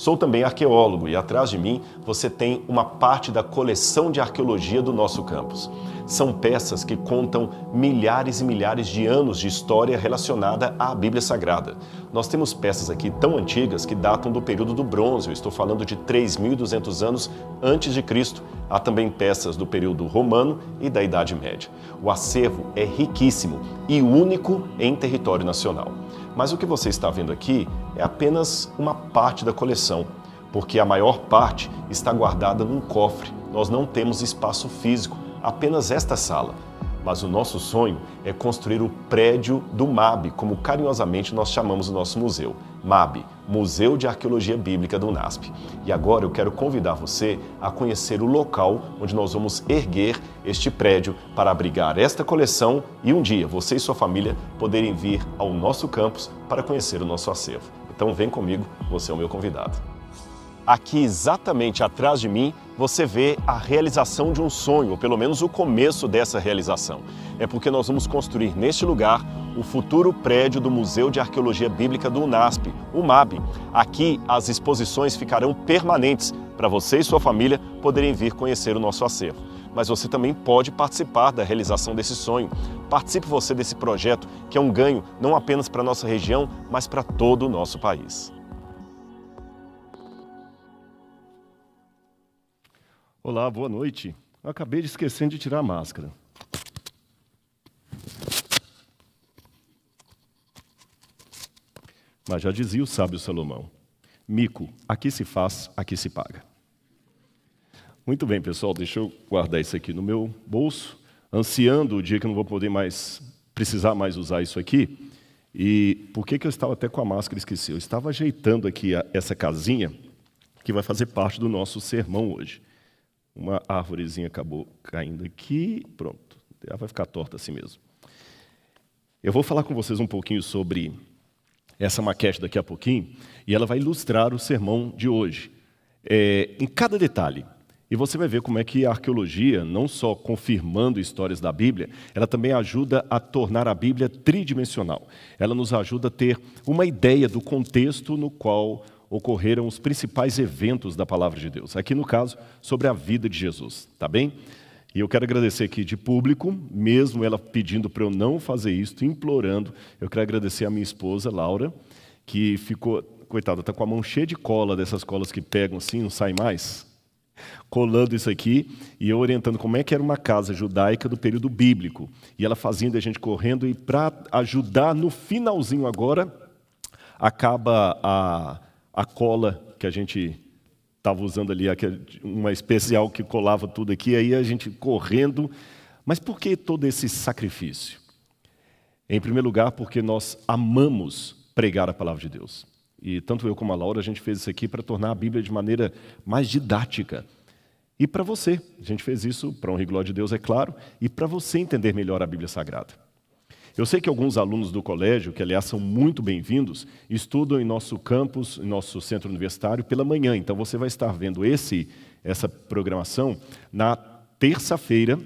Sou também arqueólogo e atrás de mim você tem uma parte da coleção de arqueologia do nosso campus. São peças que contam milhares e milhares de anos de história relacionada à Bíblia Sagrada. Nós temos peças aqui tão antigas que datam do período do bronze, eu estou falando de 3.200 anos antes de Cristo. Há também peças do período romano e da Idade Média. O acervo é riquíssimo e único em território nacional. Mas o que você está vendo aqui é apenas uma parte da coleção, porque a maior parte está guardada num cofre. Nós não temos espaço físico, apenas esta sala. Mas o nosso sonho é construir o prédio do MAB, como carinhosamente nós chamamos o nosso museu. MAB, Museu de Arqueologia Bíblica do UNASP. E agora eu quero convidar você a conhecer o local onde nós vamos erguer este prédio para abrigar esta coleção e um dia você e sua família poderem vir ao nosso campus para conhecer o nosso acervo. Então vem comigo, você é o meu convidado. Aqui exatamente atrás de mim você vê a realização de um sonho, ou pelo menos o começo dessa realização. É porque nós vamos construir neste lugar o futuro prédio do Museu de Arqueologia Bíblica do UNASP, o MAB. Aqui as exposições ficarão permanentes para você e sua família poderem vir conhecer o nosso acervo. Mas você também pode participar da realização desse sonho. Participe você desse projeto, que é um ganho não apenas para a nossa região, mas para todo o nosso país. Olá, boa noite. Acabei de esquecer de tirar a máscara. Mas já dizia o sábio Salomão: Mico, aqui se faz, aqui se paga. Muito bem, pessoal, deixa eu guardar isso aqui no meu bolso, ansiando o dia que eu não vou poder mais precisar mais usar isso aqui. E por que, que eu estava até com a máscara esqueci? Eu estava ajeitando aqui a, essa casinha que vai fazer parte do nosso sermão hoje. Uma árvorezinha acabou caindo aqui, pronto. Ela vai ficar torta assim mesmo. Eu vou falar com vocês um pouquinho sobre essa maquete daqui a pouquinho, e ela vai ilustrar o sermão de hoje, é, em cada detalhe. E você vai ver como é que a arqueologia, não só confirmando histórias da Bíblia, ela também ajuda a tornar a Bíblia tridimensional. Ela nos ajuda a ter uma ideia do contexto no qual ocorreram os principais eventos da palavra de Deus. Aqui no caso, sobre a vida de Jesus, tá bem? E eu quero agradecer aqui de público, mesmo ela pedindo para eu não fazer isso, implorando. Eu quero agradecer a minha esposa, Laura, que ficou, coitada, está com a mão cheia de cola, dessas colas que pegam assim, não sai mais, colando isso aqui, e eu orientando como é que era uma casa judaica do período bíblico. E ela fazendo a gente correndo, e para ajudar, no finalzinho agora, acaba a a cola que a gente estava usando ali, uma especial que colava tudo aqui, aí a gente correndo. Mas por que todo esse sacrifício? Em primeiro lugar, porque nós amamos pregar a palavra de Deus. E tanto eu como a Laura, a gente fez isso aqui para tornar a Bíblia de maneira mais didática. E para você, a gente fez isso para honra e glória de Deus, é claro, e para você entender melhor a Bíblia Sagrada. Eu sei que alguns alunos do colégio, que aliás são muito bem-vindos, estudam em nosso campus, em nosso centro universitário, pela manhã. Então você vai estar vendo esse, essa programação na terça-feira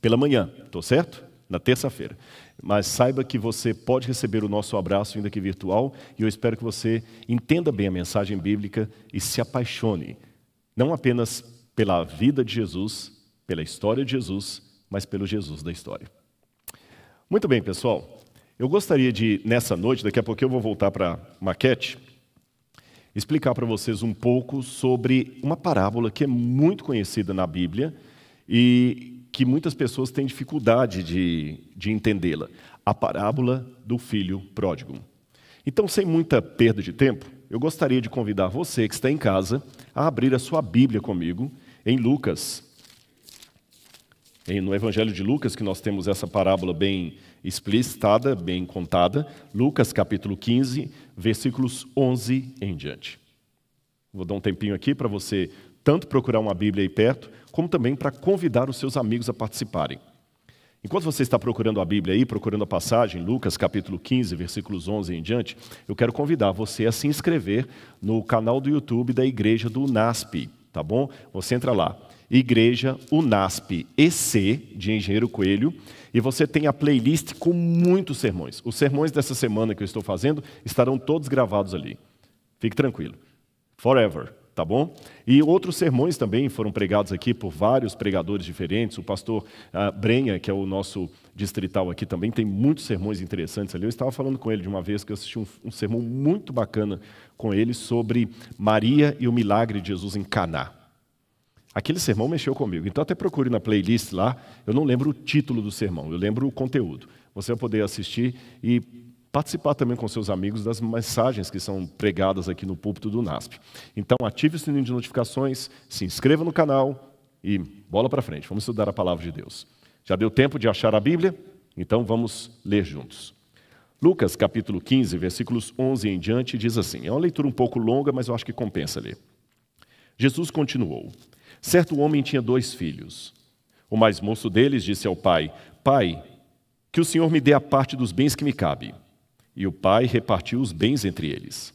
pela manhã, estou certo? Na terça-feira. Mas saiba que você pode receber o nosso abraço, ainda que virtual, e eu espero que você entenda bem a mensagem bíblica e se apaixone, não apenas pela vida de Jesus, pela história de Jesus, mas pelo Jesus da história. Muito bem, pessoal. Eu gostaria de, nessa noite, daqui a pouco eu vou voltar para a maquete, explicar para vocês um pouco sobre uma parábola que é muito conhecida na Bíblia e que muitas pessoas têm dificuldade de, de entendê-la. A parábola do filho pródigo. Então, sem muita perda de tempo, eu gostaria de convidar você que está em casa a abrir a sua Bíblia comigo em Lucas, no Evangelho de Lucas, que nós temos essa parábola bem explicitada, bem contada, Lucas capítulo 15, versículos 11 em diante. Vou dar um tempinho aqui para você tanto procurar uma Bíblia aí perto, como também para convidar os seus amigos a participarem. Enquanto você está procurando a Bíblia aí, procurando a passagem, Lucas capítulo 15, versículos 11 em diante, eu quero convidar você a se inscrever no canal do YouTube da Igreja do NASP, tá bom? Você entra lá, Igreja UNASP EC, de Engenheiro Coelho, e você tem a playlist com muitos sermões. Os sermões dessa semana que eu estou fazendo estarão todos gravados ali. Fique tranquilo. Forever, tá bom? E outros sermões também foram pregados aqui por vários pregadores diferentes. O pastor uh, Brenha, que é o nosso distrital aqui também, tem muitos sermões interessantes ali. Eu estava falando com ele de uma vez que eu assisti um, um sermão muito bacana com ele sobre Maria e o milagre de Jesus em Caná. Aquele sermão mexeu comigo. Então até procure na playlist lá. Eu não lembro o título do sermão, eu lembro o conteúdo. Você vai poder assistir e participar também com seus amigos das mensagens que são pregadas aqui no púlpito do NASP. Então, ative o sininho de notificações, se inscreva no canal e bola para frente. Vamos estudar a palavra de Deus. Já deu tempo de achar a Bíblia? Então vamos ler juntos. Lucas capítulo 15, versículos 11 em diante, diz assim: é uma leitura um pouco longa, mas eu acho que compensa ler. Jesus continuou: Certo homem tinha dois filhos. O mais moço deles disse ao pai: Pai, que o Senhor me dê a parte dos bens que me cabe. E o pai repartiu os bens entre eles.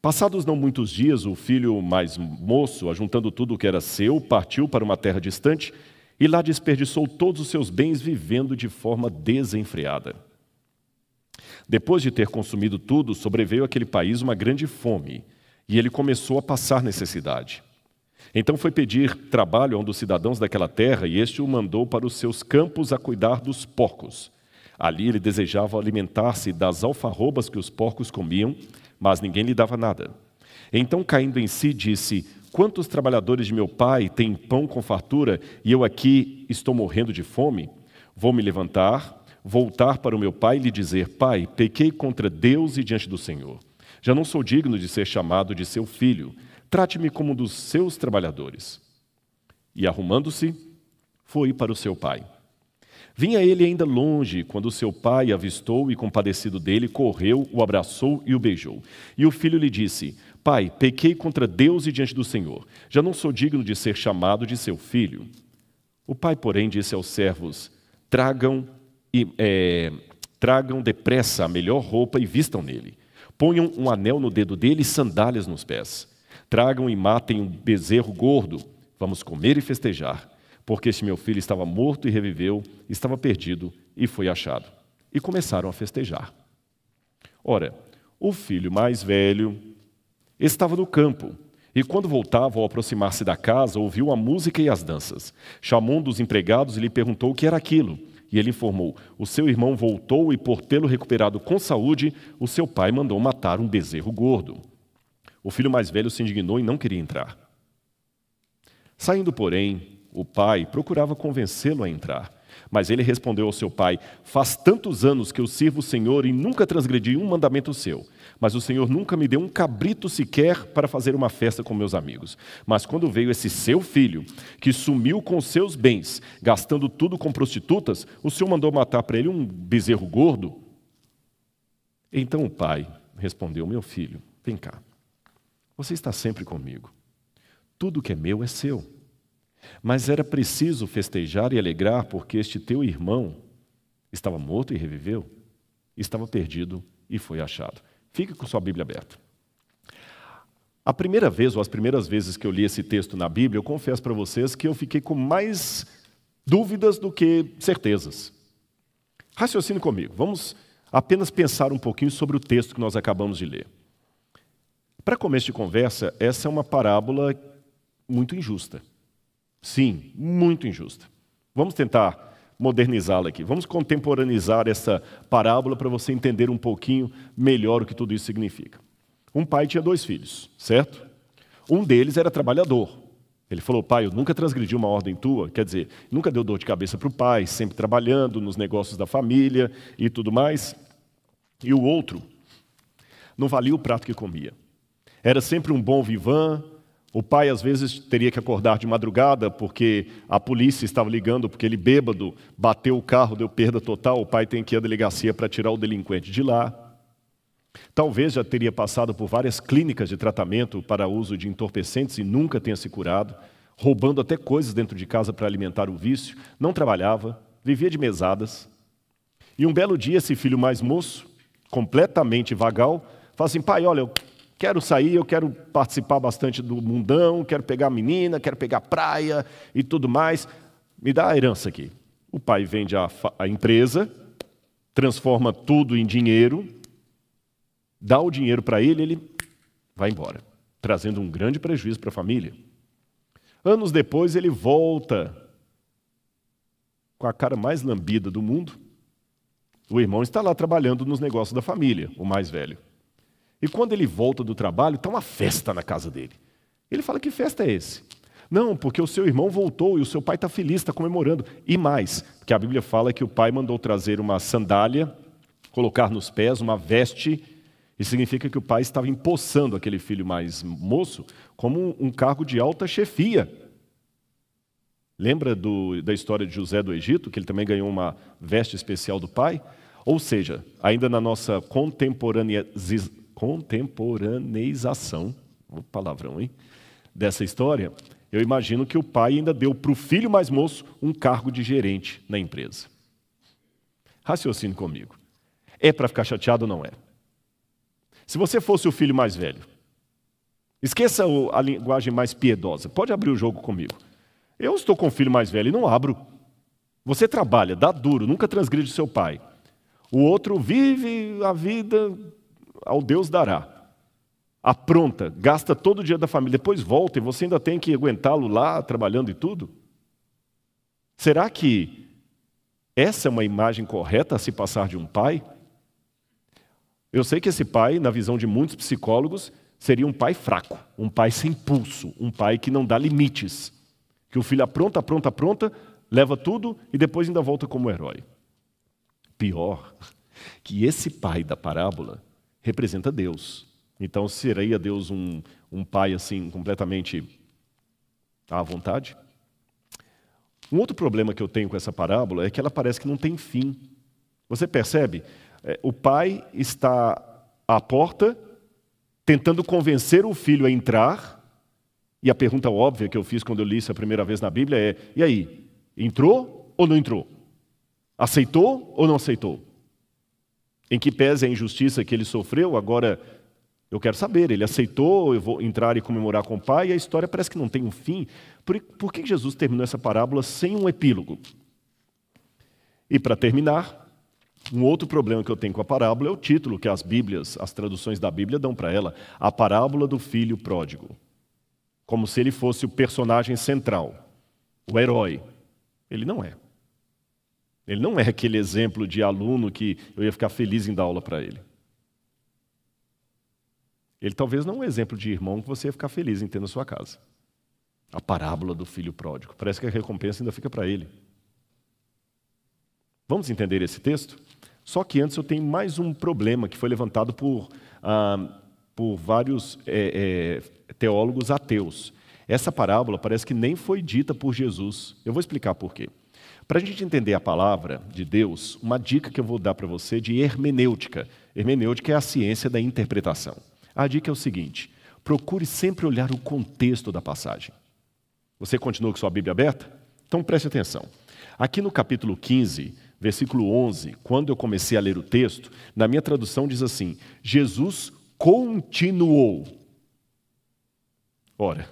Passados não muitos dias, o filho mais moço, ajuntando tudo o que era seu, partiu para uma terra distante e lá desperdiçou todos os seus bens vivendo de forma desenfreada. Depois de ter consumido tudo, sobreveio àquele país uma grande fome e ele começou a passar necessidade. Então foi pedir trabalho a um dos cidadãos daquela terra e este o mandou para os seus campos a cuidar dos porcos. Ali ele desejava alimentar-se das alfarrobas que os porcos comiam, mas ninguém lhe dava nada. Então, caindo em si, disse: Quantos trabalhadores de meu pai têm pão com fartura e eu aqui estou morrendo de fome? Vou me levantar, voltar para o meu pai e lhe dizer: Pai, pequei contra Deus e diante do Senhor. Já não sou digno de ser chamado de seu filho. Trate-me como um dos seus trabalhadores. E arrumando-se, foi para o seu pai. Vinha ele ainda longe, quando seu pai avistou e, compadecido dele, correu, o abraçou e o beijou. E o filho lhe disse: Pai, pequei contra Deus e diante do Senhor. Já não sou digno de ser chamado de seu filho. O pai, porém, disse aos servos: Tragam, é, tragam depressa a melhor roupa e vistam nele. Ponham um anel no dedo dele e sandálias nos pés. Tragam e matem um bezerro gordo. Vamos comer e festejar porque este meu filho estava morto e reviveu, estava perdido e foi achado. E começaram a festejar. Ora, o filho mais velho estava no campo, e quando voltava ao aproximar-se da casa, ouviu a música e as danças. Chamou um dos empregados e lhe perguntou o que era aquilo. E ele informou: O seu irmão voltou e, por tê-lo recuperado com saúde, o seu pai mandou matar um bezerro gordo. O filho mais velho se indignou e não queria entrar. Saindo, porém, o pai procurava convencê-lo a entrar. Mas ele respondeu ao seu pai: Faz tantos anos que eu sirvo o Senhor e nunca transgredi um mandamento seu. Mas o Senhor nunca me deu um cabrito sequer para fazer uma festa com meus amigos. Mas quando veio esse seu filho, que sumiu com seus bens, gastando tudo com prostitutas, o Senhor mandou matar para ele um bezerro gordo? Então o pai respondeu: Meu filho, vem cá. Você está sempre comigo. Tudo que é meu é seu. Mas era preciso festejar e alegrar porque este teu irmão estava morto e reviveu, estava perdido e foi achado. Fique com sua Bíblia aberta. A primeira vez, ou as primeiras vezes que eu li esse texto na Bíblia, eu confesso para vocês que eu fiquei com mais dúvidas do que certezas. Raciocine comigo, vamos apenas pensar um pouquinho sobre o texto que nós acabamos de ler. Para começo de conversa, essa é uma parábola muito injusta. Sim, muito injusta. Vamos tentar modernizá-la aqui. Vamos contemporaneizar essa parábola para você entender um pouquinho melhor o que tudo isso significa. Um pai tinha dois filhos, certo? Um deles era trabalhador. Ele falou: Pai, eu nunca transgredi uma ordem tua, quer dizer, nunca deu dor de cabeça para o pai, sempre trabalhando nos negócios da família e tudo mais. E o outro não valia o prato que comia. Era sempre um bom vivan, o pai, às vezes, teria que acordar de madrugada porque a polícia estava ligando, porque ele, bêbado, bateu o carro, deu perda total. O pai tem que ir à delegacia para tirar o delinquente de lá. Talvez já teria passado por várias clínicas de tratamento para uso de entorpecentes e nunca tenha se curado, roubando até coisas dentro de casa para alimentar o vício. Não trabalhava, vivia de mesadas. E um belo dia, esse filho mais moço, completamente vagal, fala assim: pai, olha, eu quero sair, eu quero participar bastante do mundão, quero pegar menina, quero pegar praia e tudo mais. Me dá a herança aqui. O pai vende a, a empresa, transforma tudo em dinheiro, dá o dinheiro para ele, ele vai embora. trazendo um grande prejuízo para a família. Anos depois, ele volta com a cara mais lambida do mundo. O irmão está lá trabalhando nos negócios da família, o mais velho. E quando ele volta do trabalho, está uma festa na casa dele. Ele fala: Que festa é esse? Não, porque o seu irmão voltou e o seu pai está feliz, está comemorando. E mais, porque a Bíblia fala que o pai mandou trazer uma sandália, colocar nos pés, uma veste isso significa que o pai estava empossando aquele filho mais moço como um cargo de alta chefia. Lembra do, da história de José do Egito, que ele também ganhou uma veste especial do pai? Ou seja, ainda na nossa contemporaneização, palavrão, hein? Dessa história, eu imagino que o pai ainda deu para o filho mais moço um cargo de gerente na empresa. Raciocine comigo. É para ficar chateado ou não é? Se você fosse o filho mais velho, esqueça a linguagem mais piedosa. Pode abrir o jogo comigo. Eu estou com o filho mais velho e não abro. Você trabalha, dá duro, nunca transgride seu pai. O outro vive a vida ao Deus dará. Apronta, gasta todo o dia da família, depois volta e você ainda tem que aguentá-lo lá trabalhando e tudo? Será que essa é uma imagem correta a se passar de um pai? Eu sei que esse pai, na visão de muitos psicólogos, seria um pai fraco, um pai sem pulso, um pai que não dá limites. Que o filho apronta, apronta, apronta, leva tudo e depois ainda volta como herói. Pior, que esse pai da parábola representa Deus. Então, seria Deus um, um pai assim, completamente à vontade? Um outro problema que eu tenho com essa parábola é que ela parece que não tem fim. Você percebe? É, o pai está à porta, tentando convencer o filho a entrar, e a pergunta óbvia que eu fiz quando eu li isso a primeira vez na Bíblia é: e aí, entrou ou não entrou? Aceitou ou não aceitou? Em que pese a injustiça que ele sofreu, agora eu quero saber, ele aceitou, eu vou entrar e comemorar com o pai, e a história parece que não tem um fim. Por, por que Jesus terminou essa parábola sem um epílogo? E para terminar, um outro problema que eu tenho com a parábola é o título que as Bíblias, as traduções da Bíblia dão para ela, a parábola do filho pródigo. Como se ele fosse o personagem central, o herói. Ele não é. Ele não é aquele exemplo de aluno que eu ia ficar feliz em dar aula para ele. Ele talvez não é um exemplo de irmão que você ia ficar feliz em ter na sua casa. A parábola do filho pródigo. Parece que a recompensa ainda fica para ele. Vamos entender esse texto? Só que antes eu tenho mais um problema que foi levantado por, ah, por vários é, é, teólogos ateus. Essa parábola parece que nem foi dita por Jesus. Eu vou explicar por quê. Para a gente entender a palavra de Deus, uma dica que eu vou dar para você de hermenêutica. Hermenêutica é a ciência da interpretação. A dica é o seguinte: procure sempre olhar o contexto da passagem. Você continua com sua Bíblia aberta? Então preste atenção. Aqui no capítulo 15, versículo 11, quando eu comecei a ler o texto, na minha tradução diz assim: Jesus continuou. Ora,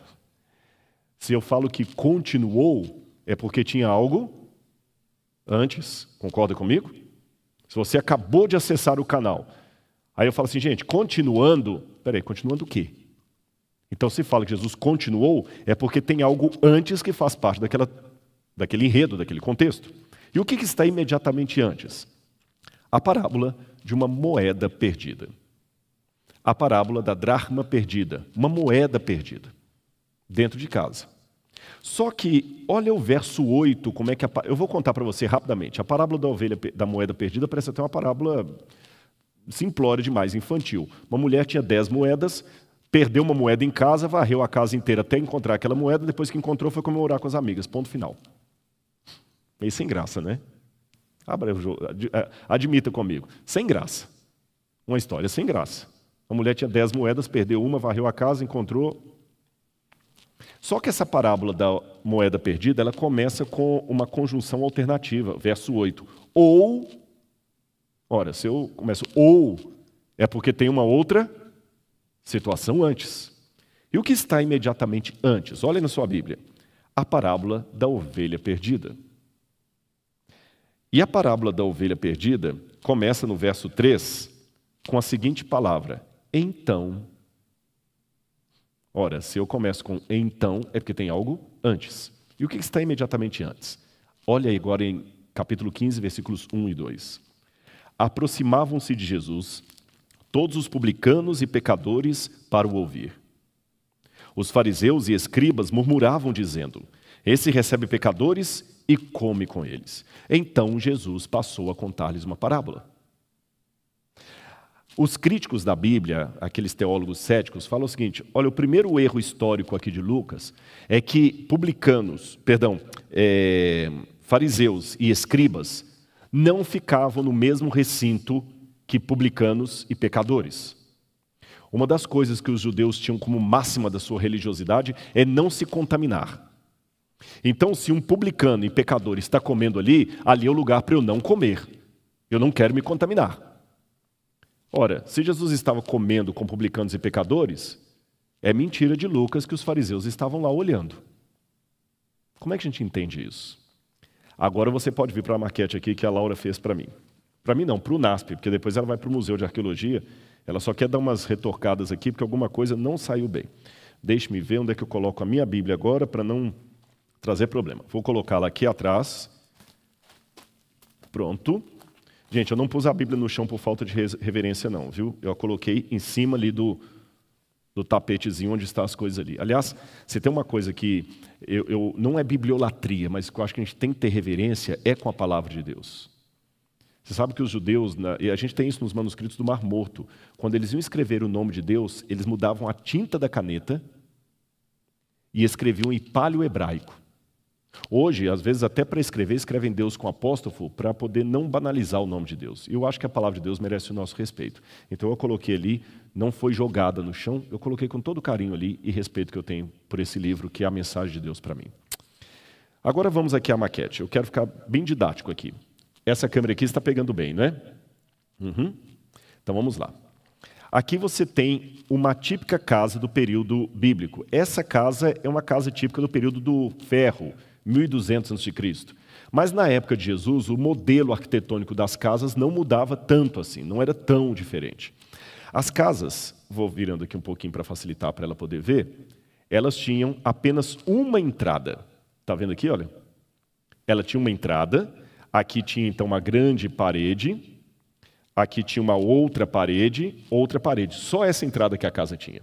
se eu falo que continuou, é porque tinha algo antes, concorda comigo? Se você acabou de acessar o canal, aí eu falo assim, gente, continuando, peraí, continuando o quê? Então, se fala que Jesus continuou, é porque tem algo antes que faz parte daquela, daquele enredo, daquele contexto. E o que está imediatamente antes? A parábola de uma moeda perdida. A parábola da dracma perdida, uma moeda perdida, dentro de casa. Só que, olha o verso 8, como é que a, eu vou contar para você rapidamente. A parábola da ovelha da moeda perdida parece até uma parábola simplória demais, infantil. Uma mulher tinha dez moedas, perdeu uma moeda em casa, varreu a casa inteira até encontrar aquela moeda, depois que encontrou foi comemorar com as amigas. Ponto final. Meio sem graça, né? Abra o jogo, é, admita comigo. Sem graça. Uma história sem graça. A mulher tinha dez moedas, perdeu uma, varreu a casa, encontrou. Só que essa parábola da moeda perdida, ela começa com uma conjunção alternativa, verso 8. Ou, ora, se eu começo ou, é porque tem uma outra situação antes. E o que está imediatamente antes? Olha na sua Bíblia. A parábola da ovelha perdida. E a parábola da ovelha perdida começa no verso 3 com a seguinte palavra: Então Ora, se eu começo com então, é porque tem algo antes. E o que está imediatamente antes? Olha aí agora em capítulo 15, versículos 1 e 2. Aproximavam-se de Jesus todos os publicanos e pecadores para o ouvir. Os fariseus e escribas murmuravam, dizendo: Esse recebe pecadores e come com eles. Então Jesus passou a contar-lhes uma parábola. Os críticos da Bíblia, aqueles teólogos céticos, falam o seguinte: olha, o primeiro erro histórico aqui de Lucas é que publicanos, perdão, é, fariseus e escribas não ficavam no mesmo recinto que publicanos e pecadores. Uma das coisas que os judeus tinham como máxima da sua religiosidade é não se contaminar. Então, se um publicano e pecador está comendo ali, ali é o lugar para eu não comer. Eu não quero me contaminar. Ora, se Jesus estava comendo com publicanos e pecadores, é mentira de Lucas que os fariseus estavam lá olhando. Como é que a gente entende isso? Agora você pode vir para a maquete aqui que a Laura fez para mim. Para mim não, para o NASP, porque depois ela vai para o Museu de Arqueologia. Ela só quer dar umas retorcadas aqui, porque alguma coisa não saiu bem. Deixe-me ver onde é que eu coloco a minha Bíblia agora, para não trazer problema. Vou colocá-la aqui atrás. Pronto. Gente, eu não pus a Bíblia no chão por falta de reverência, não, viu? Eu a coloquei em cima ali do, do tapetezinho onde estão as coisas ali. Aliás, você tem uma coisa que eu, eu, não é bibliolatria, mas que eu acho que a gente tem que ter reverência é com a palavra de Deus. Você sabe que os judeus, e a gente tem isso nos manuscritos do Mar Morto, quando eles iam escrever o nome de Deus, eles mudavam a tinta da caneta e escreviam em palio hebraico. Hoje, às vezes, até para escrever, escrevem Deus com apóstrofo para poder não banalizar o nome de Deus. E eu acho que a palavra de Deus merece o nosso respeito. Então eu coloquei ali, não foi jogada no chão, eu coloquei com todo carinho ali e respeito que eu tenho por esse livro, que é a mensagem de Deus para mim. Agora vamos aqui à maquete. Eu quero ficar bem didático aqui. Essa câmera aqui está pegando bem, não é? Uhum. Então vamos lá. Aqui você tem uma típica casa do período bíblico. Essa casa é uma casa típica do período do ferro, 1200 a.C. Mas na época de Jesus, o modelo arquitetônico das casas não mudava tanto assim, não era tão diferente. As casas, vou virando aqui um pouquinho para facilitar para ela poder ver, elas tinham apenas uma entrada. Está vendo aqui, olha? Ela tinha uma entrada Aqui tinha então uma grande parede, aqui tinha uma outra parede, outra parede. Só essa entrada que a casa tinha.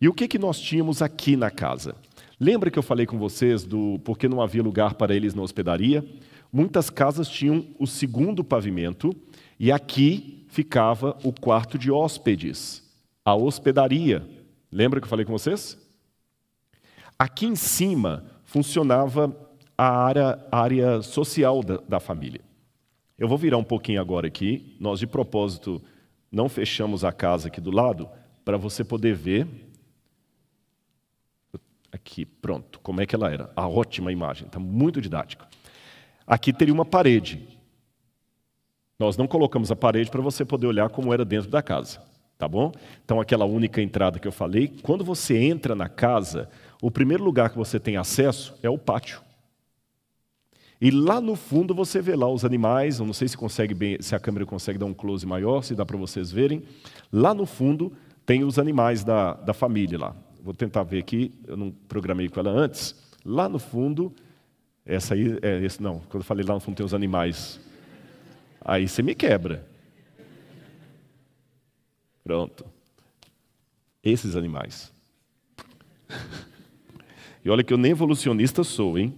E o que, que nós tínhamos aqui na casa? Lembra que eu falei com vocês do porque não havia lugar para eles na hospedaria? Muitas casas tinham o segundo pavimento e aqui ficava o quarto de hóspedes, a hospedaria. Lembra que eu falei com vocês? Aqui em cima funcionava a área, a área social da, da família. Eu vou virar um pouquinho agora aqui. Nós, de propósito, não fechamos a casa aqui do lado para você poder ver. Aqui, pronto, como é que ela era. A ótima imagem, está muito didático. Aqui teria uma parede. Nós não colocamos a parede para você poder olhar como era dentro da casa, tá bom? Então, aquela única entrada que eu falei, quando você entra na casa, o primeiro lugar que você tem acesso é o pátio. E lá no fundo você vê lá os animais, eu não sei se consegue bem, se a câmera consegue dar um close maior, se dá para vocês verem. Lá no fundo tem os animais da, da família lá. Vou tentar ver aqui, eu não programei com ela antes. Lá no fundo, essa aí, é, esse, não, quando eu falei lá no fundo tem os animais. Aí você me quebra. Pronto. Esses animais. E olha que eu nem evolucionista sou, hein?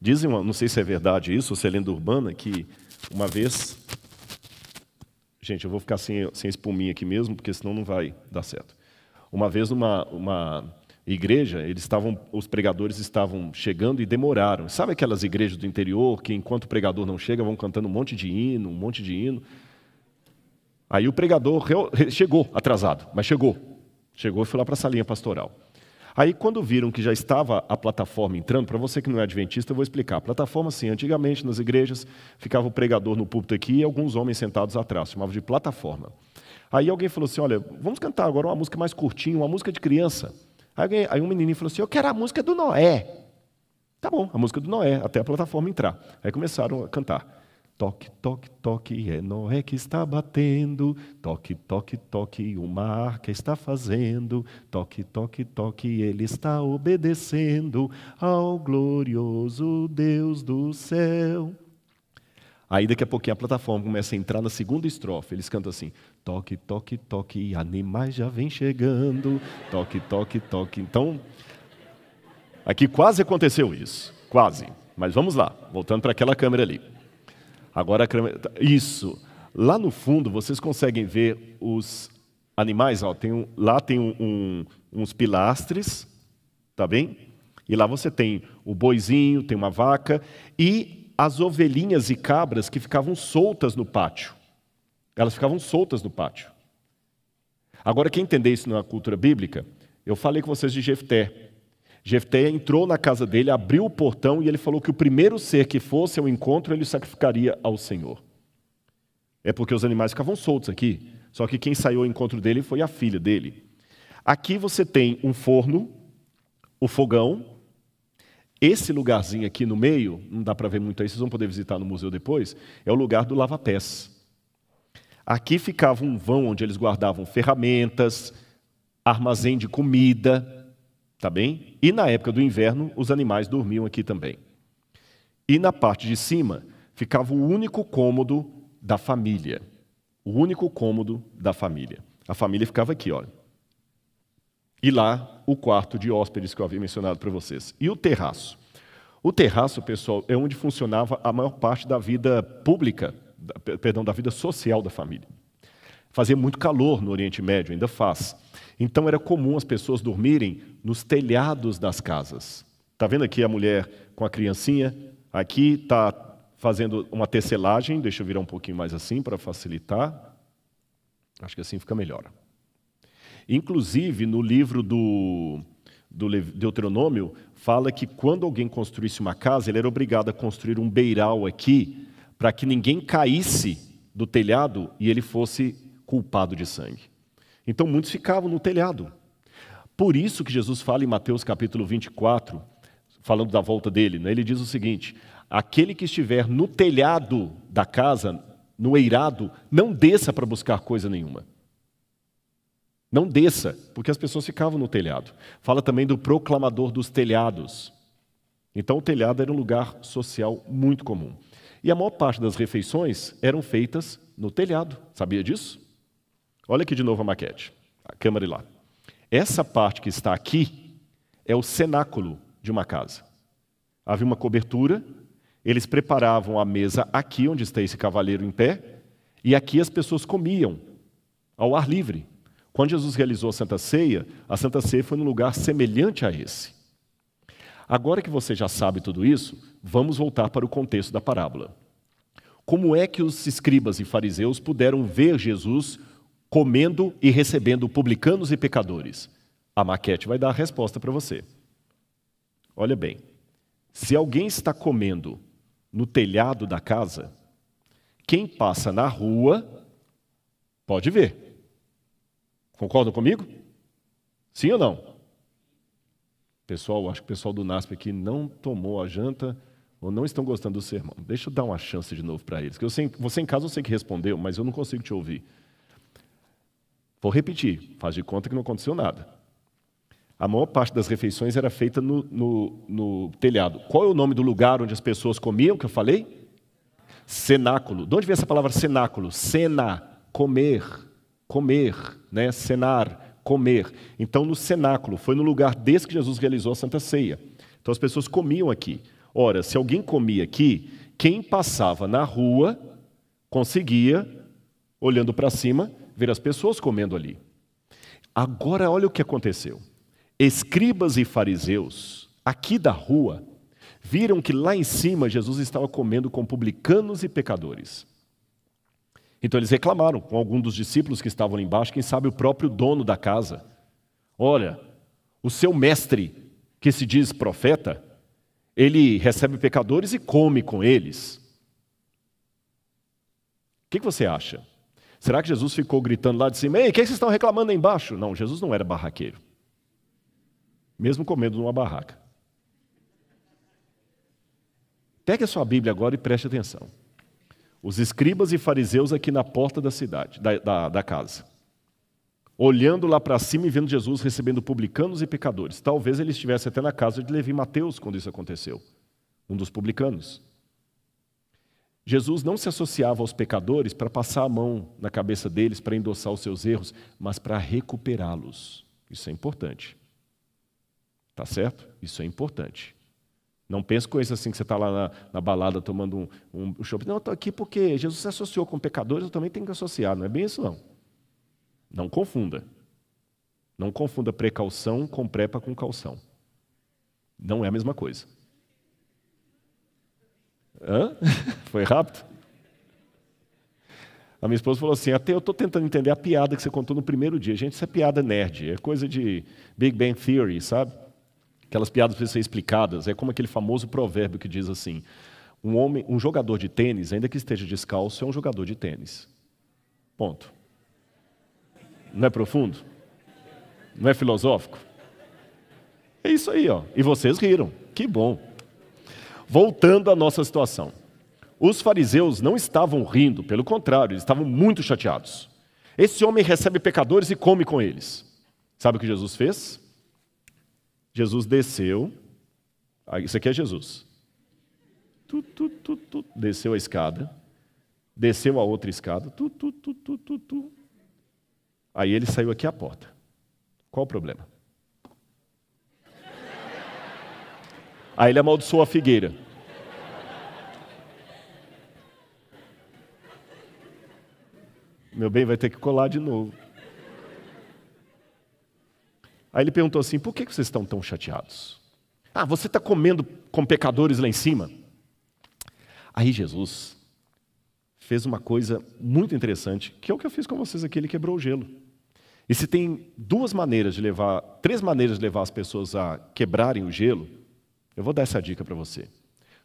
Dizem, não sei se é verdade isso, ou se é lenda urbana, que uma vez. Gente, eu vou ficar sem, sem espuminha aqui mesmo, porque senão não vai dar certo. Uma vez, numa uma igreja, eles estavam, os pregadores estavam chegando e demoraram. Sabe aquelas igrejas do interior que, enquanto o pregador não chega, vão cantando um monte de hino, um monte de hino? Aí o pregador chegou atrasado, mas chegou. Chegou e foi lá para a salinha pastoral. Aí, quando viram que já estava a plataforma entrando, para você que não é adventista, eu vou explicar. A plataforma, sim, antigamente nas igrejas ficava o pregador no púlpito aqui e alguns homens sentados atrás, chamava de plataforma. Aí alguém falou assim: Olha, vamos cantar agora uma música mais curtinha, uma música de criança. Aí, alguém, aí um menininho falou assim: Eu quero a música do Noé. Tá bom, a música do Noé, até a plataforma entrar. Aí começaram a cantar. Toque, toque, toque, é Noé que está batendo. Toque, toque, toque, uma arca está fazendo. Toque, toque, toque, ele está obedecendo ao glorioso Deus do céu. Aí daqui a pouquinho a plataforma começa a entrar na segunda estrofe. Eles cantam assim: toque, toque, toque, animais já vem chegando. Toque, toque, toque. Então, aqui quase aconteceu isso. Quase. Mas vamos lá, voltando para aquela câmera ali. Agora, isso. Lá no fundo, vocês conseguem ver os animais. Ó, tem um, lá tem um, um, uns pilastres, tá bem? E lá você tem o boizinho, tem uma vaca e as ovelhinhas e cabras que ficavam soltas no pátio. Elas ficavam soltas no pátio. Agora, quem entender isso na cultura bíblica, eu falei com vocês de Jefté. Jefté entrou na casa dele, abriu o portão e ele falou que o primeiro ser que fosse ao encontro ele sacrificaria ao Senhor. É porque os animais ficavam soltos aqui. Só que quem saiu ao encontro dele foi a filha dele. Aqui você tem um forno, o fogão. Esse lugarzinho aqui no meio, não dá para ver muito aí, vocês vão poder visitar no museu depois, é o lugar do lava-pés. Aqui ficava um vão onde eles guardavam ferramentas, armazém de comida, Tá bem? E na época do inverno, os animais dormiam aqui também. E na parte de cima ficava o único cômodo da família. O único cômodo da família. A família ficava aqui, olha. E lá, o quarto de hóspedes que eu havia mencionado para vocês. E o terraço? O terraço, pessoal, é onde funcionava a maior parte da vida pública, perdão, da vida social da família. Fazia muito calor no Oriente Médio, ainda faz. Então era comum as pessoas dormirem nos telhados das casas. Está vendo aqui a mulher com a criancinha? Aqui está fazendo uma tecelagem. Deixa eu virar um pouquinho mais assim para facilitar. Acho que assim fica melhor. Inclusive, no livro do, do Deuteronômio, fala que quando alguém construísse uma casa, ele era obrigado a construir um beiral aqui, para que ninguém caísse do telhado e ele fosse culpado de sangue. Então muitos ficavam no telhado. Por isso que Jesus fala em Mateus capítulo 24, falando da volta dele, né? ele diz o seguinte: aquele que estiver no telhado da casa, no eirado, não desça para buscar coisa nenhuma. Não desça, porque as pessoas ficavam no telhado. Fala também do proclamador dos telhados. Então, o telhado era um lugar social muito comum. E a maior parte das refeições eram feitas no telhado. Sabia disso? Olha aqui de novo a maquete, a câmera lá. Essa parte que está aqui é o cenáculo de uma casa. Havia uma cobertura, eles preparavam a mesa aqui, onde está esse cavaleiro em pé, e aqui as pessoas comiam, ao ar livre. Quando Jesus realizou a Santa Ceia, a Santa Ceia foi num lugar semelhante a esse. Agora que você já sabe tudo isso, vamos voltar para o contexto da parábola. Como é que os escribas e fariseus puderam ver Jesus comendo e recebendo publicanos e pecadores? A maquete vai dar a resposta para você. Olha bem, se alguém está comendo no telhado da casa, quem passa na rua pode ver. Concordam comigo? Sim ou não? Pessoal, acho que o pessoal do NASP aqui não tomou a janta ou não estão gostando do sermão. Deixa eu dar uma chance de novo para eles. Que eu sei, você em casa eu sei que respondeu, mas eu não consigo te ouvir. Vou repetir, faz de conta que não aconteceu nada. A maior parte das refeições era feita no, no, no, telhado. Qual é o nome do lugar onde as pessoas comiam, que eu falei? Cenáculo. De onde vem essa palavra cenáculo? Cena, comer, comer, né? cenar, comer. Então, no cenáculo, foi no lugar desse que Jesus realizou a Santa Ceia. Então, as pessoas comiam aqui. Ora, se alguém comia aqui, quem passava na rua conseguia, olhando para cima, ver as pessoas comendo ali. Agora, olha o que aconteceu. Escribas e fariseus, aqui da rua, viram que lá em cima Jesus estava comendo com publicanos e pecadores. Então eles reclamaram com algum dos discípulos que estavam ali embaixo, quem sabe o próprio dono da casa. Olha, o seu mestre, que se diz profeta, ele recebe pecadores e come com eles. O que você acha? Será que Jesus ficou gritando lá de cima: Ei, o que vocês estão reclamando aí embaixo? Não, Jesus não era barraqueiro. Mesmo comendo numa barraca. Pegue a sua Bíblia agora e preste atenção. Os escribas e fariseus aqui na porta da cidade, da, da, da casa. Olhando lá para cima e vendo Jesus recebendo publicanos e pecadores. Talvez ele estivesse até na casa de Levi Mateus quando isso aconteceu, um dos publicanos. Jesus não se associava aos pecadores para passar a mão na cabeça deles, para endossar os seus erros, mas para recuperá-los. Isso é importante. Tá certo? Isso é importante. Não pense com isso assim que você está lá na, na, balada tomando um, um, shopping. Não, eu estou aqui porque Jesus se associou com pecadores, eu também tenho que associar. Não é bem isso, não. Não confunda. Não confunda precaução com prepa com calção. Não é a mesma coisa. Hã? Foi rápido? A minha esposa falou assim: até eu estou tentando entender a piada que você contou no primeiro dia. Gente, isso é piada nerd, é coisa de Big Bang Theory, sabe? Aquelas piadas precisam ser explicadas. É como aquele famoso provérbio que diz assim: um homem, um jogador de tênis, ainda que esteja descalço, é um jogador de tênis. Ponto. Não é profundo? Não é filosófico? É isso aí, ó. E vocês riram. Que bom. Voltando à nossa situação. Os fariseus não estavam rindo, pelo contrário, eles estavam muito chateados. Esse homem recebe pecadores e come com eles. Sabe o que Jesus fez? Jesus desceu. Isso aqui é Jesus. Tu, tu, tu, desceu a escada. Desceu a outra escada. Aí ele saiu aqui à porta. Qual o problema? Aí ele amaldiçoou a figueira. Meu bem, vai ter que colar de novo. Aí ele perguntou assim: por que vocês estão tão chateados? Ah, você está comendo com pecadores lá em cima? Aí Jesus fez uma coisa muito interessante, que é o que eu fiz com vocês aqui: ele quebrou o gelo. E se tem duas maneiras de levar, três maneiras de levar as pessoas a quebrarem o gelo, eu vou dar essa dica para você.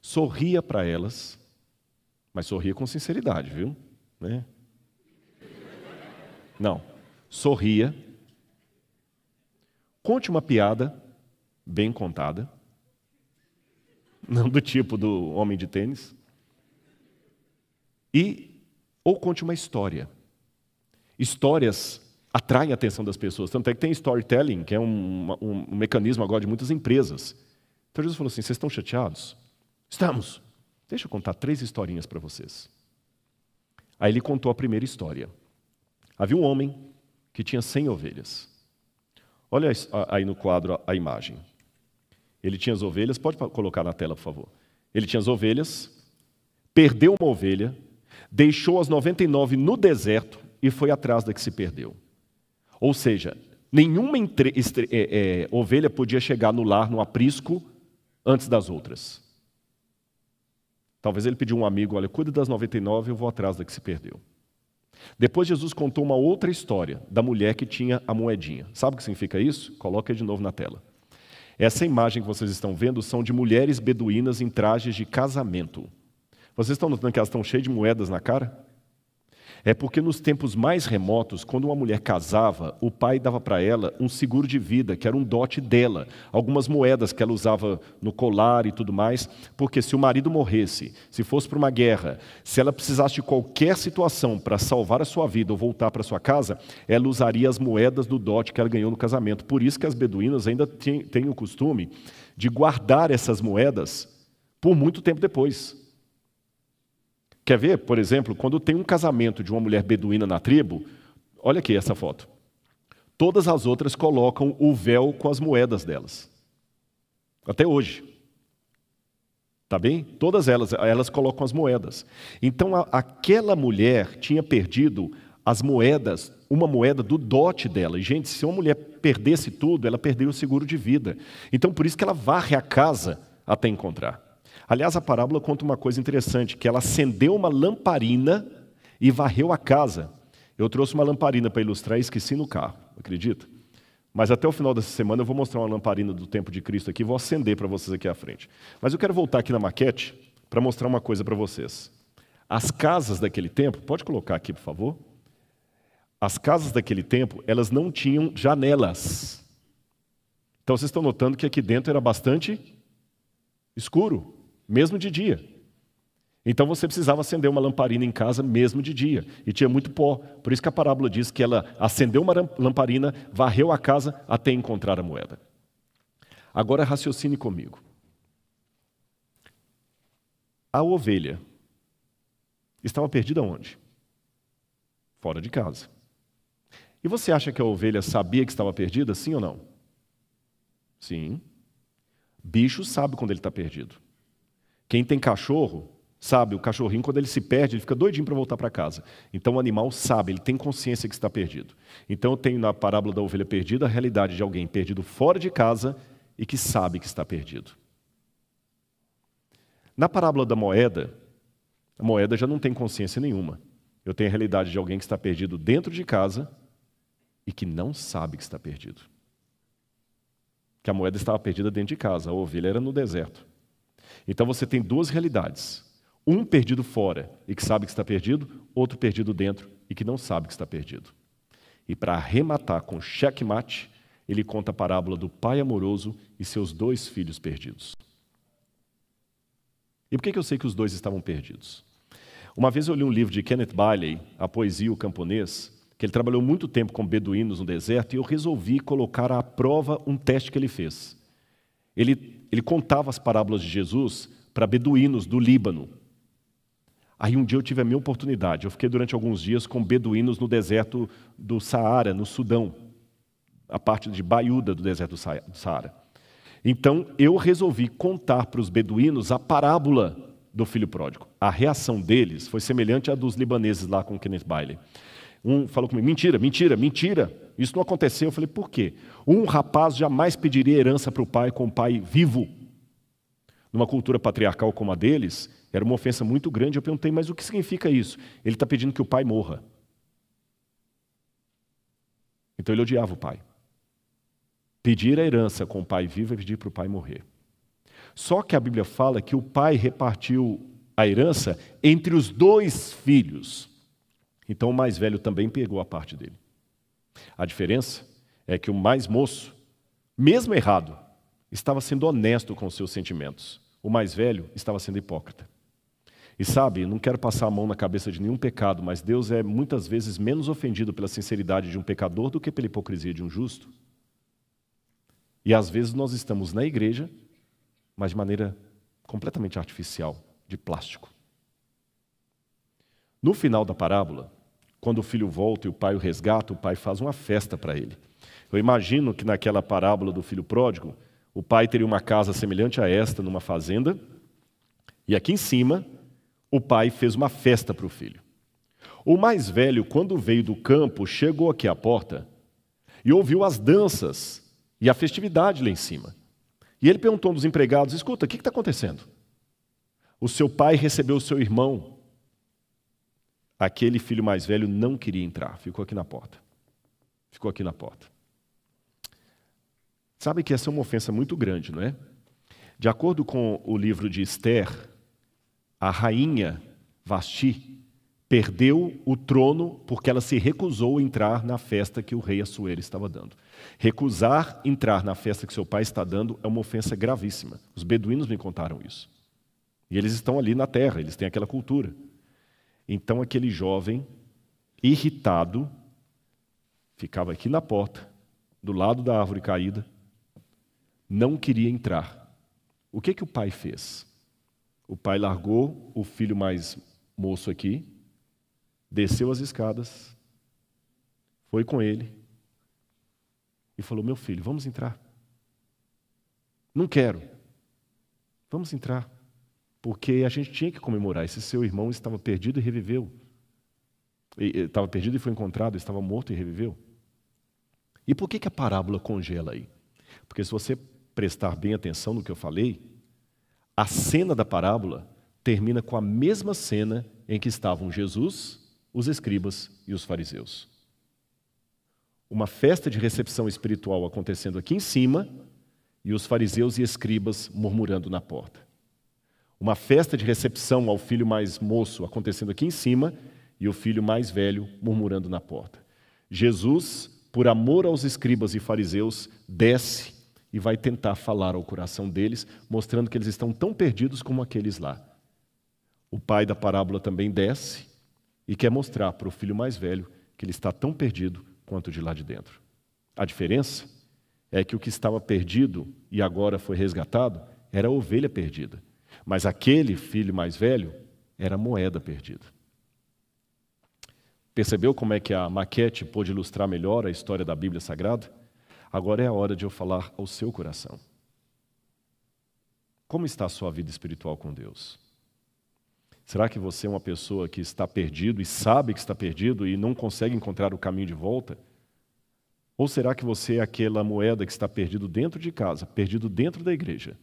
Sorria para elas, mas sorria com sinceridade, viu? Né? Não. Sorria Conte uma piada bem contada, não do tipo do homem de tênis, e ou conte uma história. Histórias atraem a atenção das pessoas, tanto é que tem storytelling, que é um, um, um mecanismo agora de muitas empresas. Então Jesus falou assim: vocês estão chateados? Estamos. Deixa eu contar três historinhas para vocês. Aí ele contou a primeira história. Havia um homem que tinha cem ovelhas. Olha aí no quadro a imagem. Ele tinha as ovelhas, pode colocar na tela, por favor. Ele tinha as ovelhas, perdeu uma ovelha, deixou as 99 no deserto e foi atrás da que se perdeu. Ou seja, nenhuma entre, estre, é, é, ovelha podia chegar no lar, no aprisco, antes das outras. Talvez ele pediu um amigo: olha, cuida das 99, eu vou atrás da que se perdeu. Depois Jesus contou uma outra história da mulher que tinha a moedinha. Sabe o que significa isso? Coloca de novo na tela. Essa imagem que vocês estão vendo são de mulheres beduínas em trajes de casamento. Vocês estão notando que elas estão cheias de moedas na cara? É porque nos tempos mais remotos, quando uma mulher casava, o pai dava para ela um seguro de vida, que era um dote dela, algumas moedas que ela usava no colar e tudo mais, porque se o marido morresse, se fosse para uma guerra, se ela precisasse de qualquer situação para salvar a sua vida ou voltar para sua casa, ela usaria as moedas do dote que ela ganhou no casamento. Por isso que as beduínas ainda têm o costume de guardar essas moedas por muito tempo depois. Quer ver, por exemplo, quando tem um casamento de uma mulher beduína na tribo, olha aqui essa foto. Todas as outras colocam o véu com as moedas delas. Até hoje. Tá bem? Todas elas, elas colocam as moedas. Então, a, aquela mulher tinha perdido as moedas, uma moeda do dote dela. E, gente, se uma mulher perdesse tudo, ela perdeu o seguro de vida. Então, por isso que ela varre a casa até encontrar. Aliás, a parábola conta uma coisa interessante, que ela acendeu uma lamparina e varreu a casa. Eu trouxe uma lamparina para ilustrar e esqueci no carro, acredita? Mas até o final dessa semana eu vou mostrar uma lamparina do tempo de Cristo aqui, vou acender para vocês aqui à frente. Mas eu quero voltar aqui na maquete para mostrar uma coisa para vocês. As casas daquele tempo, pode colocar aqui, por favor? As casas daquele tempo, elas não tinham janelas. Então vocês estão notando que aqui dentro era bastante escuro mesmo de dia. Então você precisava acender uma lamparina em casa mesmo de dia, e tinha muito pó. Por isso que a parábola diz que ela acendeu uma lamparina, varreu a casa até encontrar a moeda. Agora raciocine comigo. A ovelha estava perdida onde? Fora de casa. E você acha que a ovelha sabia que estava perdida, sim ou não? Sim. Bicho sabe quando ele está perdido. Quem tem cachorro sabe, o cachorrinho, quando ele se perde, ele fica doidinho para voltar para casa. Então o animal sabe, ele tem consciência que está perdido. Então eu tenho na parábola da ovelha perdida a realidade de alguém perdido fora de casa e que sabe que está perdido. Na parábola da moeda, a moeda já não tem consciência nenhuma. Eu tenho a realidade de alguém que está perdido dentro de casa e que não sabe que está perdido. Que a moeda estava perdida dentro de casa, a ovelha era no deserto. Então você tem duas realidades. Um perdido fora e que sabe que está perdido, outro perdido dentro e que não sabe que está perdido. E para arrematar com checkmate, ele conta a parábola do pai amoroso e seus dois filhos perdidos. E por que eu sei que os dois estavam perdidos? Uma vez eu li um livro de Kenneth Bailey, A Poesia e o Camponês, que ele trabalhou muito tempo com beduínos no deserto, e eu resolvi colocar à prova um teste que ele fez. Ele, ele contava as parábolas de Jesus para beduínos do Líbano. Aí um dia eu tive a minha oportunidade. Eu fiquei durante alguns dias com beduínos no deserto do Saara, no Sudão, a parte de Baiuda do deserto do Saara. Então eu resolvi contar para os beduínos a parábola do filho pródigo. A reação deles foi semelhante à dos libaneses lá com Kenneth Bailey. Um falou comigo: mentira, mentira, mentira. Isso não aconteceu. Eu falei: por quê? Um rapaz jamais pediria herança para o pai com o pai vivo. Numa cultura patriarcal como a deles, era uma ofensa muito grande. Eu perguntei, mas o que significa isso? Ele está pedindo que o pai morra. Então ele odiava o pai. Pedir a herança com o pai vivo é pedir para o pai morrer. Só que a Bíblia fala que o pai repartiu a herança entre os dois filhos. Então o mais velho também pegou a parte dele. A diferença é que o mais moço, mesmo errado, estava sendo honesto com seus sentimentos. O mais velho estava sendo hipócrita. E sabe, não quero passar a mão na cabeça de nenhum pecado, mas Deus é muitas vezes menos ofendido pela sinceridade de um pecador do que pela hipocrisia de um justo. E às vezes nós estamos na igreja, mas de maneira completamente artificial, de plástico. No final da parábola, quando o filho volta e o pai o resgata, o pai faz uma festa para ele. Eu imagino que naquela parábola do filho pródigo, o pai teria uma casa semelhante a esta numa fazenda, e aqui em cima o pai fez uma festa para o filho. O mais velho, quando veio do campo, chegou aqui à porta e ouviu as danças e a festividade lá em cima. E ele perguntou aos empregados: escuta, o que está acontecendo? O seu pai recebeu o seu irmão. Aquele filho mais velho não queria entrar, ficou aqui na porta. Ficou aqui na porta. Sabe que essa é uma ofensa muito grande, não é? De acordo com o livro de Esther, a rainha Vasti perdeu o trono porque ela se recusou a entrar na festa que o rei Assuero estava dando. Recusar entrar na festa que seu pai está dando é uma ofensa gravíssima. Os beduínos me contaram isso. E eles estão ali na terra, eles têm aquela cultura. Então aquele jovem, irritado, ficava aqui na porta, do lado da árvore caída, não queria entrar. O que que o pai fez? O pai largou o filho mais moço aqui, desceu as escadas, foi com ele e falou: Meu filho, vamos entrar. Não quero. Vamos entrar. Porque a gente tinha que comemorar. Esse seu irmão estava perdido e reviveu. Estava perdido e foi encontrado, estava morto e reviveu. E por que, que a parábola congela aí? Porque se você prestar bem atenção no que eu falei, a cena da parábola termina com a mesma cena em que estavam Jesus, os escribas e os fariseus. Uma festa de recepção espiritual acontecendo aqui em cima e os fariseus e escribas murmurando na porta. Uma festa de recepção ao filho mais moço acontecendo aqui em cima e o filho mais velho murmurando na porta. Jesus, por amor aos escribas e fariseus, desce e vai tentar falar ao coração deles, mostrando que eles estão tão perdidos como aqueles lá. O pai da parábola também desce e quer mostrar para o filho mais velho que ele está tão perdido quanto de lá de dentro. A diferença é que o que estava perdido e agora foi resgatado era a ovelha perdida, mas aquele filho mais velho era moeda perdida. Percebeu como é que a maquete pôde ilustrar melhor a história da Bíblia Sagrada? Agora é a hora de eu falar ao seu coração. Como está a sua vida espiritual com Deus? Será que você é uma pessoa que está perdido e sabe que está perdido e não consegue encontrar o caminho de volta? Ou será que você é aquela moeda que está perdido dentro de casa, perdido dentro da igreja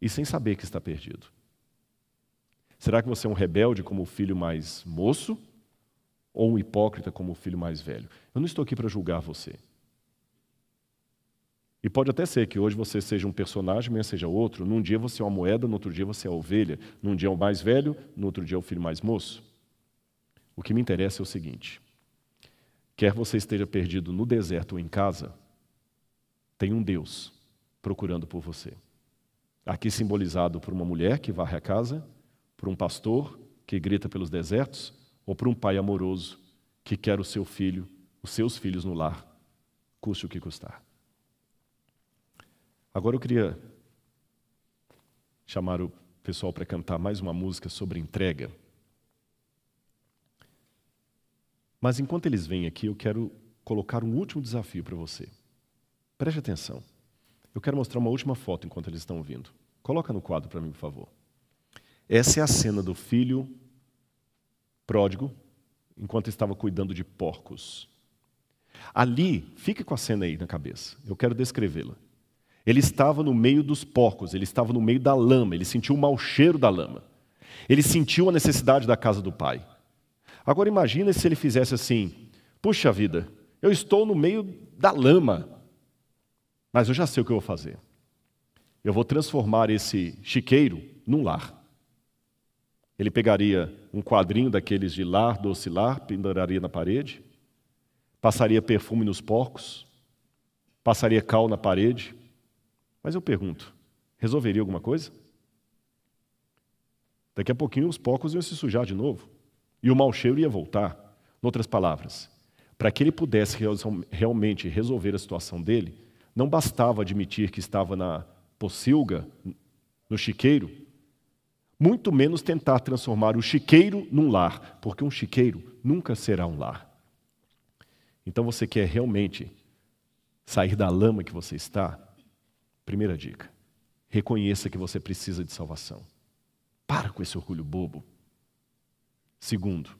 e sem saber que está perdido? Será que você é um rebelde como o filho mais moço ou um hipócrita como o filho mais velho? Eu não estou aqui para julgar você. E pode até ser que hoje você seja um personagem, amanhã seja outro. Num dia você é uma moeda, no outro dia você é a ovelha. Num dia é o mais velho, no outro dia é o filho mais moço. O que me interessa é o seguinte: quer você esteja perdido no deserto ou em casa, tem um Deus procurando por você. Aqui simbolizado por uma mulher que varre a casa, por um pastor que grita pelos desertos, ou por um pai amoroso que quer o seu filho, os seus filhos no lar, custe o que custar. Agora eu queria chamar o pessoal para cantar mais uma música sobre entrega. Mas enquanto eles vêm aqui, eu quero colocar um último desafio para você. Preste atenção. Eu quero mostrar uma última foto enquanto eles estão vindo. Coloca no quadro para mim, por favor. Essa é a cena do filho pródigo enquanto estava cuidando de porcos. Ali, fique com a cena aí na cabeça. Eu quero descrevê-la. Ele estava no meio dos porcos, ele estava no meio da lama, ele sentiu o mau cheiro da lama. Ele sentiu a necessidade da casa do pai. Agora imagine se ele fizesse assim: puxa vida, eu estou no meio da lama, mas eu já sei o que eu vou fazer. Eu vou transformar esse chiqueiro num lar. Ele pegaria um quadrinho daqueles de lar, doce lar, penduraria na parede, passaria perfume nos porcos, passaria cal na parede, mas eu pergunto: resolveria alguma coisa? Daqui a pouquinho os porcos iam se sujar de novo e o mau cheiro ia voltar. Em outras palavras, para que ele pudesse realmente resolver a situação dele, não bastava admitir que estava na pocilga, no chiqueiro, muito menos tentar transformar o chiqueiro num lar, porque um chiqueiro nunca será um lar. Então você quer realmente sair da lama que você está? Primeira dica: reconheça que você precisa de salvação. Para com esse orgulho bobo. Segundo,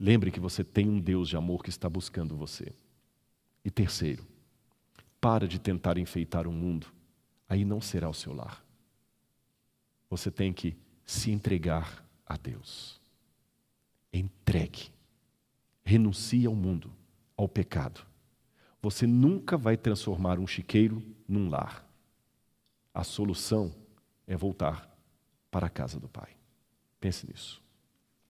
lembre que você tem um Deus de amor que está buscando você. E terceiro, para de tentar enfeitar o mundo, aí não será o seu lar. Você tem que se entregar a Deus. Entregue. Renuncie ao mundo, ao pecado. Você nunca vai transformar um chiqueiro num lar. A solução é voltar para a casa do Pai. Pense nisso.